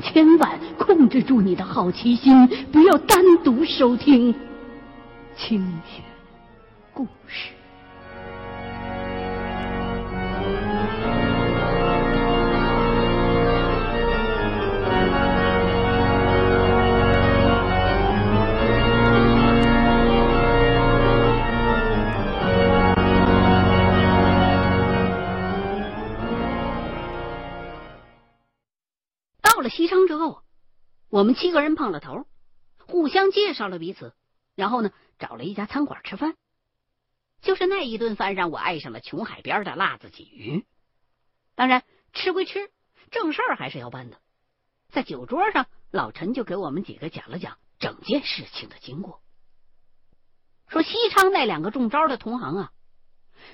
千万控制住你的好奇心，不要单独收听清雪故事。到了西昌之后，我们七个人碰了头，互相介绍了彼此，然后呢，找了一家餐馆吃饭。就是那一顿饭，让我爱上了琼海边的辣子鲫鱼。当然，吃归吃，正事儿还是要办的。在酒桌上，老陈就给我们几个讲了讲整件事情的经过，说西昌那两个中招的同行啊，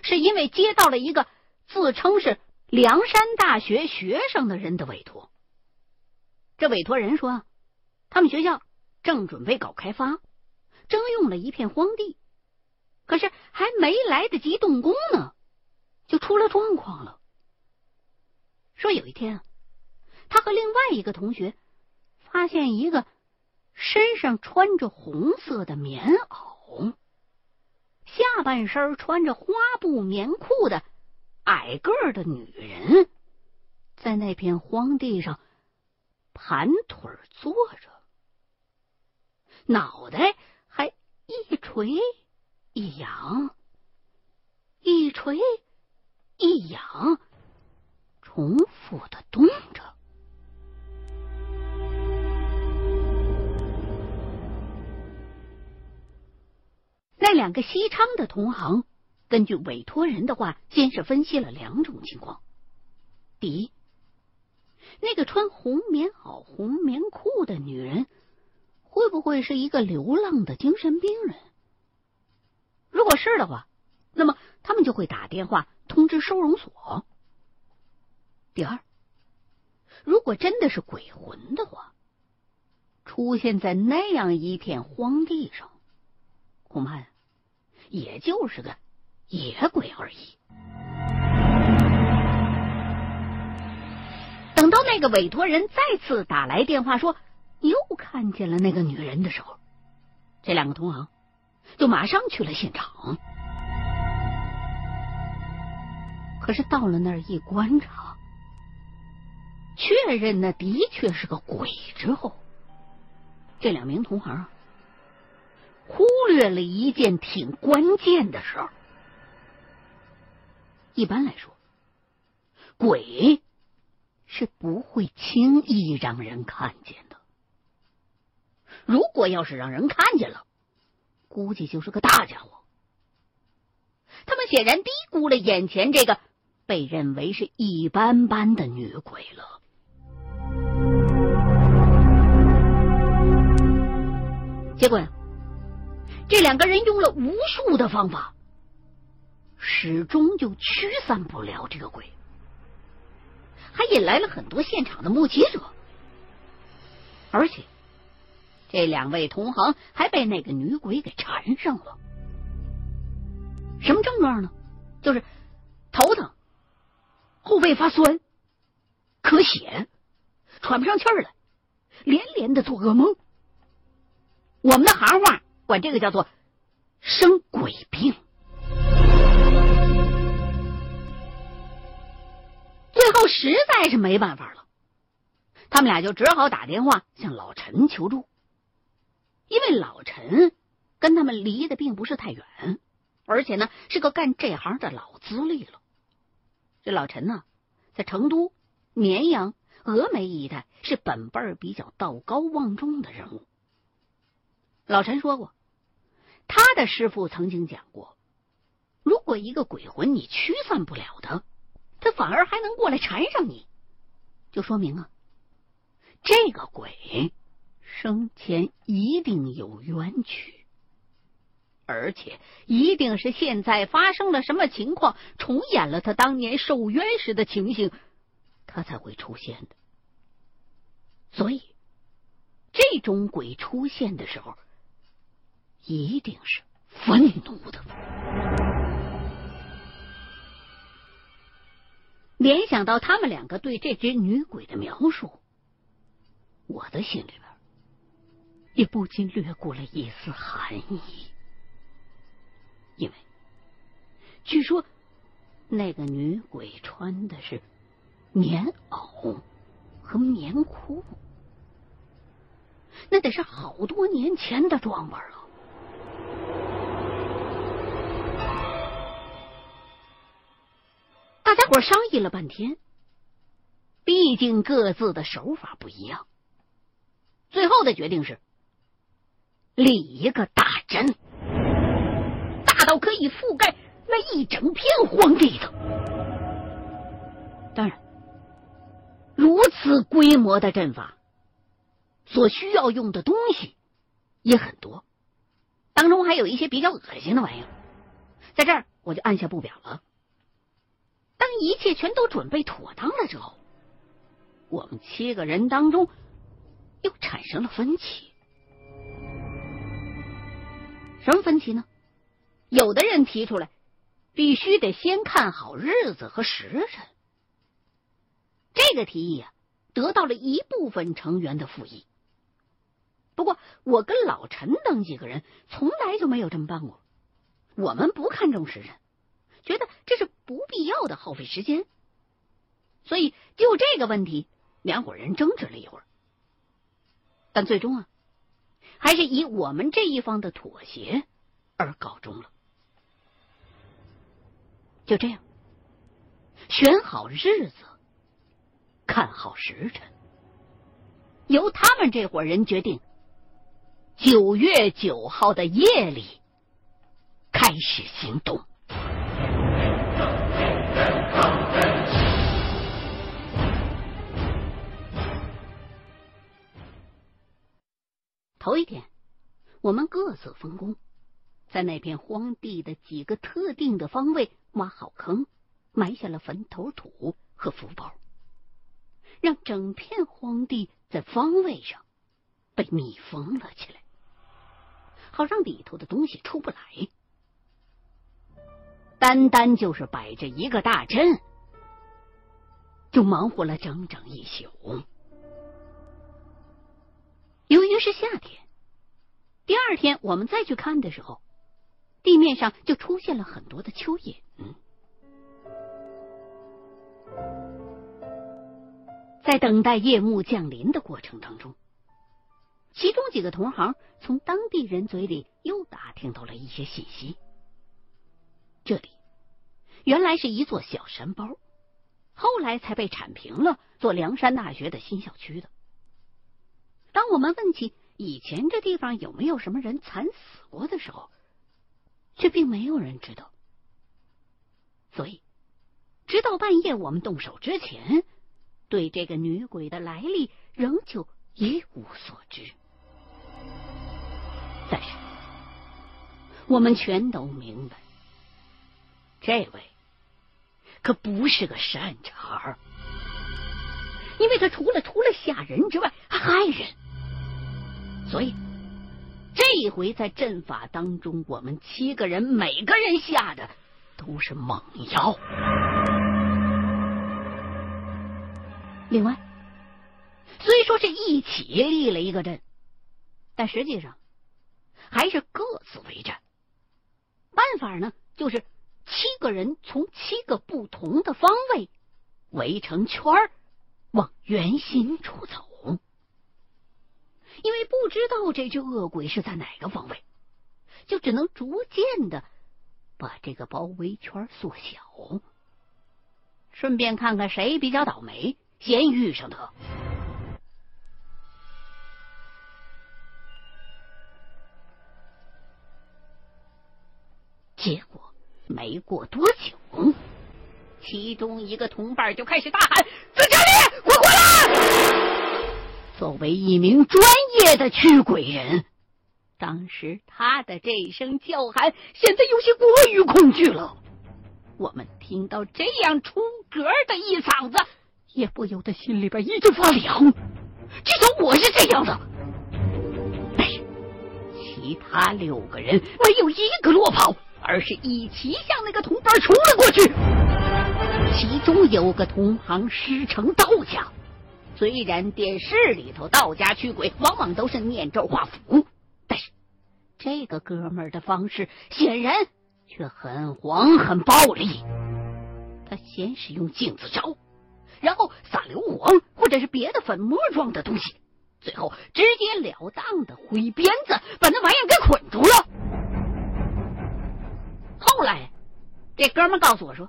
是因为接到了一个自称是梁山大学学生的人的委托。这委托人说，他们学校正准备搞开发，征用了一片荒地，可是还没来得及动工呢，就出了状况了。说有一天，他和另外一个同学发现一个身上穿着红色的棉袄、下半身穿着花布棉裤的矮个的女人，在那片荒地上。盘腿坐着，脑袋还一垂一仰，一垂一仰，重复的动着。那两个西昌的同行，根据委托人的话，先是分析了两种情况：第一。那个穿红棉袄、红棉裤的女人，会不会是一个流浪的精神病人？如果是的话，那么他们就会打电话通知收容所。第二，如果真的是鬼魂的话，出现在那样一片荒地上，恐怕也就是个野鬼而已。等到那个委托人再次打来电话说又看见了那个女人的时候，这两个同行就马上去了现场。可是到了那儿一观察，确认那的确是个鬼之后，这两名同行忽略了一件挺关键的事儿。一般来说，鬼。是不会轻易让人看见的。如果要是让人看见了，估计就是个大家伙。他们显然低估了眼前这个被认为是一般般的女鬼了。结果呀，这两个人用了无数的方法，始终就驱散不了这个鬼。还引来了很多现场的目击者，而且这两位同行还被那个女鬼给缠上了。什么症状呢？就是头疼、后背发酸、咳血、喘不上气儿来，连连的做噩梦。我们的行话管这个叫做生鬼病。后实在是没办法了，他们俩就只好打电话向老陈求助。因为老陈跟他们离得并不是太远，而且呢是个干这行的老资历了。这老陈呢，在成都、绵阳、峨眉一带是本辈儿比较道高望重的人物。老陈说过，他的师傅曾经讲过，如果一个鬼魂你驱散不了他。他反而还能过来缠上你，就说明啊，这个鬼生前一定有冤屈，而且一定是现在发生了什么情况，重演了他当年受冤时的情形，他才会出现的。所以，这种鬼出现的时候，一定是愤怒的。联想到他们两个对这只女鬼的描述，我的心里边也不禁掠过了一丝寒意，因为据说那个女鬼穿的是棉袄和棉裤，那得是好多年前的装扮了。大家伙商议了半天，毕竟各自的手法不一样，最后的决定是立一个大阵，大到可以覆盖那一整片荒地的。当然，如此规模的阵法所需要用的东西也很多，当中还有一些比较恶心的玩意儿，在这儿我就按下不表了。一切全都准备妥当了之后，我们七个人当中又产生了分歧。什么分歧呢？有的人提出来，必须得先看好日子和时辰。这个提议啊，得到了一部分成员的附议。不过，我跟老陈等几个人从来就没有这么办过。我们不看重时辰。觉得这是不必要的耗费时间，所以就这个问题，两伙人争执了一会儿，但最终啊，还是以我们这一方的妥协而告终了。就这样，选好日子，看好时辰，由他们这伙人决定，九月九号的夜里开始行动。头一天，我们各自分工，在那片荒地的几个特定的方位挖好坑，埋下了坟头土和福包，让整片荒地在方位上被密封了起来，好让里头的东西出不来。单单就是摆着一个大阵，就忙活了整整一宿。由于是夏天，第二天我们再去看的时候，地面上就出现了很多的蚯蚓。在等待夜幕降临的过程当中，其中几个同行从当地人嘴里又打听到了一些信息。原来是一座小山包，后来才被铲平了，做梁山大学的新校区的。当我们问起以前这地方有没有什么人惨死过的时候，却并没有人知道。所以，直到半夜我们动手之前，对这个女鬼的来历仍旧一无所知。但是，我们全都明白，这位可不是个善茬儿，因为他除了除了吓人之外，还害人。所以，这一回在阵法当中，我们七个人每个人下的都是猛药。另外，虽说是一起立了一个阵，但实际上还是各自为战。办法呢，就是七个人从七个不同的方位围成圈儿，往圆心处走。因为不知道这只恶鬼是在哪个方位，就只能逐渐的把这个包围圈缩小，顺便看看谁比较倒霉，先遇上他。结果没过多久，其中一个同伴就开始大喊：“在这里，快过来！”作为一名专业的驱鬼人，当时他的这一声叫喊，显得有些过于恐惧了。我们听到这样出格的一嗓子，也不由得心里边一阵发凉。至少我是这样的。但是其他六个人没有一个落跑，而是一起向那个同伴冲了过去。其中有个同行师承道家。虽然电视里头道家驱鬼往往都是念咒画符，但是这个哥们儿的方式显然却很黄很暴力。他先是用镜子照，然后撒硫磺或者是别的粉末状的东西，最后直截了当的挥鞭子把那玩意儿给捆住了。后来，这哥们告诉我说，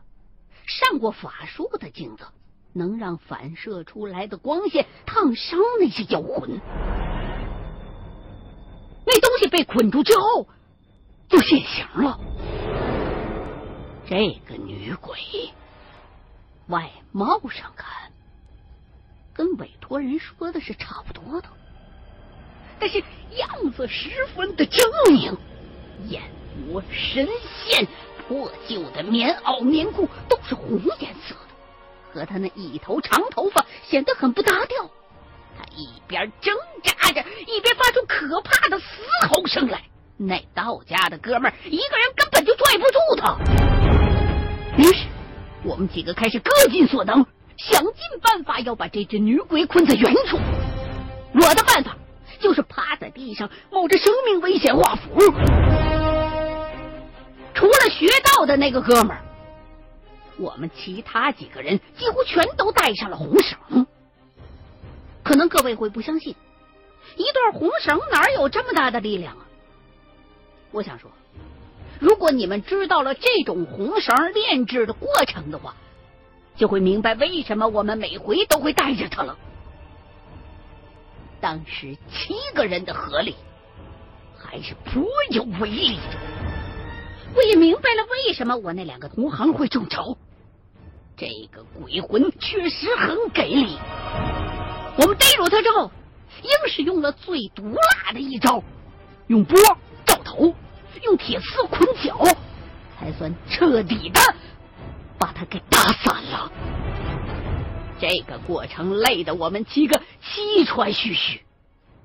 上过法术的镜子能让反射出来的光线烫伤那些妖魂。那东西被捆住之后，就现形了。这个女鬼。外貌上看，跟委托人说的是差不多的，但是样子十分的狰狞，眼我神仙、破旧的棉袄、棉裤都是红颜色的，和他那一头长头发显得很不搭调。他一边挣扎着，一边发出可怕的嘶吼声来。那道家的哥们儿一个人根本就拽不住他，于是。我们几个开始各尽所能，想尽办法要把这只女鬼困在原处。我的办法就是趴在地上，冒着生命危险画符。除了学道的那个哥们儿，我们其他几个人几乎全都带上了红绳。可能各位会不相信，一段红绳哪有这么大的力量啊？我想说。如果你们知道了这种红绳炼制的过程的话，就会明白为什么我们每回都会带着它了。当时七个人的合力还是颇有威力的。我也明白了为什么我那两个同行会中招。这个鬼魂确实很给力。我们逮住他之后，硬是用了最毒辣的一招，用波照头。用铁丝捆脚，才算彻底的把他给打散了。这个过程累得我们七个气喘吁吁，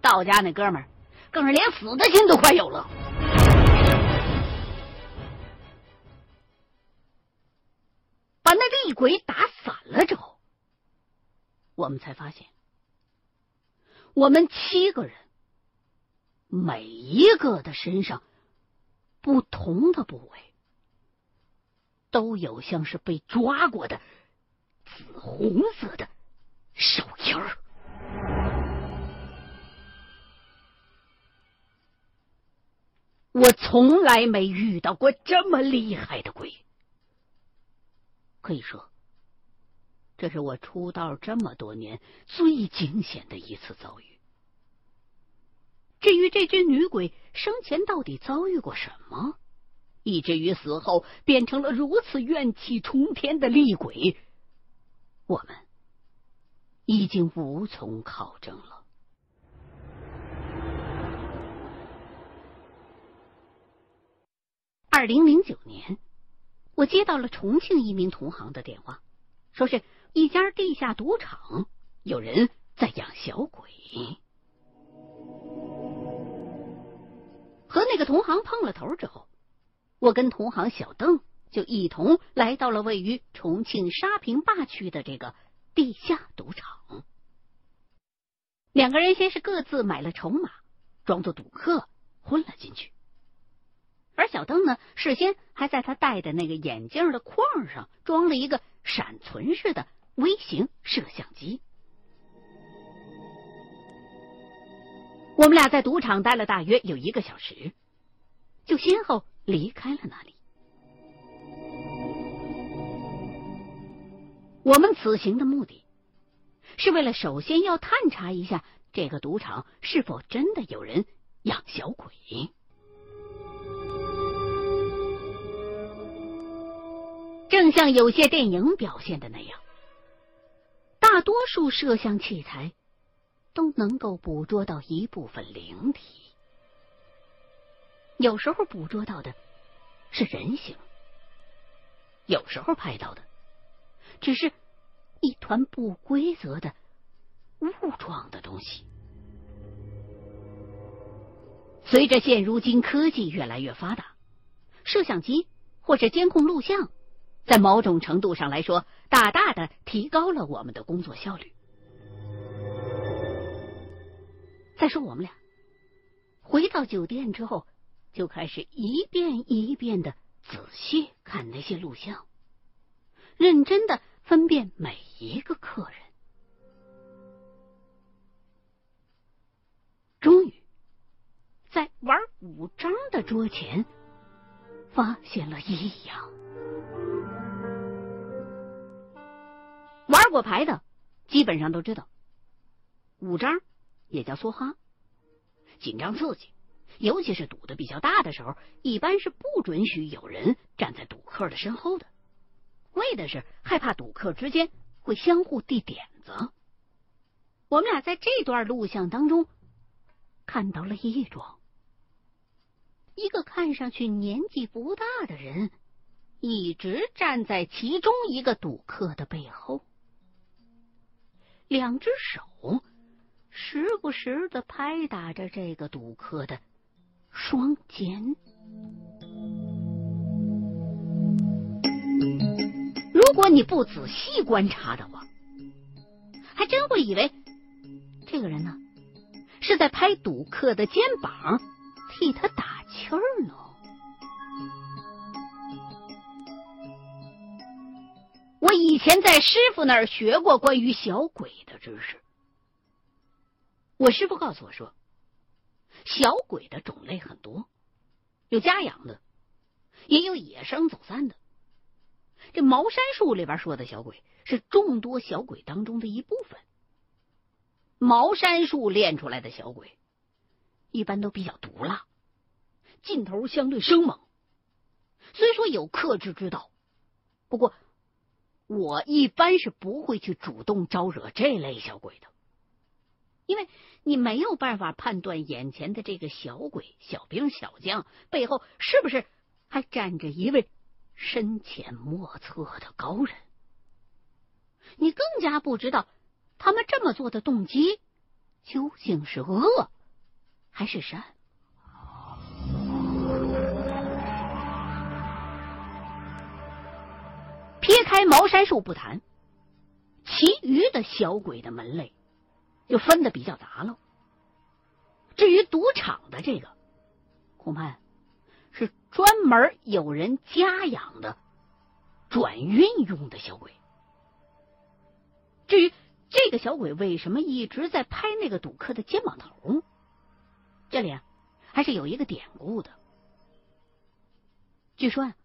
道家那哥们儿更是连死的心都快有了。把那厉鬼打散了之后，我们才发现，我们七个人每一个的身上。不同的部位都有像是被抓过的紫红色的手印儿。我从来没遇到过这么厉害的鬼，可以说，这是我出道这么多年最惊险的一次遭遇。至于这只女鬼生前到底遭遇过什么，以至于死后变成了如此怨气冲天的厉鬼，我们已经无从考证了。二零零九年，我接到了重庆一名同行的电话，说是一家地下赌场有人在养小鬼。和那个同行碰了头之后，我跟同行小邓就一同来到了位于重庆沙坪坝区的这个地下赌场。两个人先是各自买了筹码，装作赌客混了进去。而小邓呢，事先还在他戴的那个眼镜的框上装了一个闪存式的微型摄像机。我们俩在赌场待了大约有一个小时，就先后离开了那里。我们此行的目的，是为了首先要探查一下这个赌场是否真的有人养小鬼。正像有些电影表现的那样，大多数摄像器材。都能够捕捉到一部分灵体，有时候捕捉到的是人形，有时候拍到的只是一团不规则的雾状的东西。随着现如今科技越来越发达，摄像机或者监控录像，在某种程度上来说，大大的提高了我们的工作效率。再说我们俩回到酒店之后，就开始一遍一遍的仔细看那些录像，认真的分辨每一个客人。终于，在玩五张的桌前发现了异样。过牌的基本上都知道，五张也叫梭哈，紧张刺激，尤其是赌的比较大的时候，一般是不准许有人站在赌客的身后的，为的是害怕赌客之间会相互递点子。我们俩在这段录像当中看到了异状，一个看上去年纪不大的人一直站在其中一个赌客的背后。两只手时不时的拍打着这个赌客的双肩。如果你不仔细观察的话，还真会以为这个人呢是在拍赌客的肩膀，替他打气儿呢。我以前在师傅那儿学过关于小鬼的知识。我师傅告诉我说，小鬼的种类很多，有家养的，也有野生走散的。这茅山术里边说的小鬼是众多小鬼当中的一部分。茅山术练出来的小鬼，一般都比较毒辣，劲头相对生猛。虽说有克制之道，不过。我一般是不会去主动招惹这类小鬼的，因为你没有办法判断眼前的这个小鬼、小兵、小将背后是不是还站着一位深浅莫测的高人。你更加不知道他们这么做的动机究竟是恶还是善。开茅山术不谈，其余的小鬼的门类就分的比较杂了。至于赌场的这个，恐怕是专门有人家养的转运用的小鬼。至于这个小鬼为什么一直在拍那个赌客的肩膀头，这里啊还是有一个典故的。据说啊。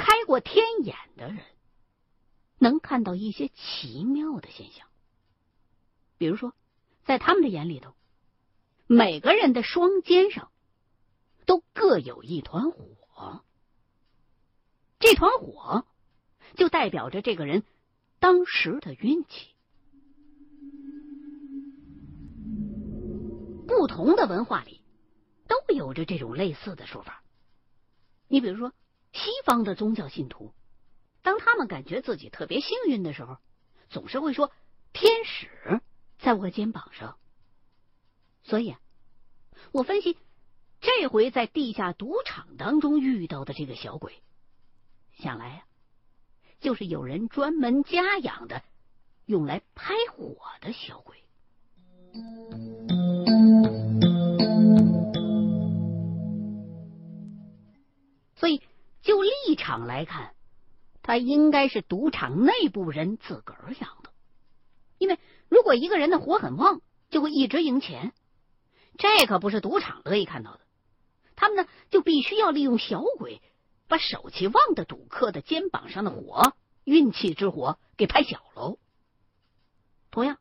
开过天眼的人能看到一些奇妙的现象，比如说，在他们的眼里头，每个人的双肩上都各有一团火，这团火就代表着这个人当时的运气。不同的文化里都有着这种类似的说法，你比如说。西方的宗教信徒，当他们感觉自己特别幸运的时候，总是会说：“天使在我肩膀上。”所以，我分析这回在地下赌场当中遇到的这个小鬼，想来呀，就是有人专门家养的，用来拍火的小鬼。就立场来看，他应该是赌场内部人自个儿养的。因为如果一个人的火很旺，就会一直赢钱，这可不是赌场乐意看到的。他们呢，就必须要利用小鬼，把手气旺的赌客的肩膀上的火，运气之火给拍小喽。同样，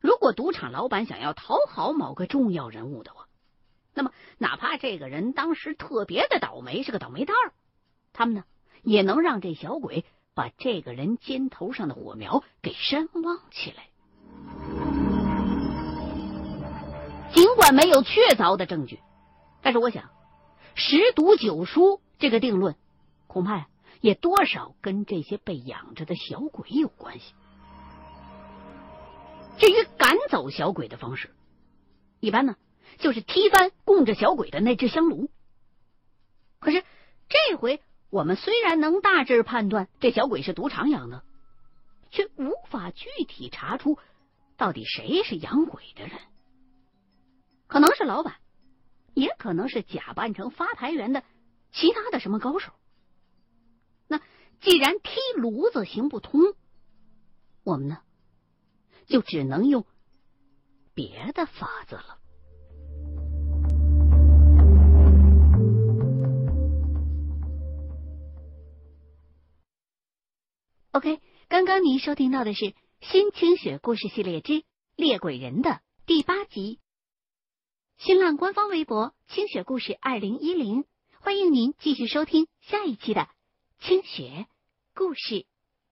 如果赌场老板想要讨好某个重要人物的话，那么哪怕这个人当时特别的倒霉，是个倒霉蛋儿。他们呢，也能让这小鬼把这个人肩头上的火苗给山旺起来。尽管没有确凿的证据，但是我想，十赌九输这个定论，恐怕也多少跟这些被养着的小鬼有关系。至于赶走小鬼的方式，一般呢，就是踢翻供着小鬼的那只香炉。可是这回。我们虽然能大致判断这小鬼是赌场养的，却无法具体查出到底谁是养鬼的人。可能是老板，也可能是假扮成发牌员的其他的什么高手。那既然踢炉子行不通，我们呢，就只能用别的法子了。OK，刚刚您收听到的是《新清雪故事系列之猎鬼人》的第八集。新浪官方微博“清雪故事二零一零”，欢迎您继续收听下一期的清雪故事。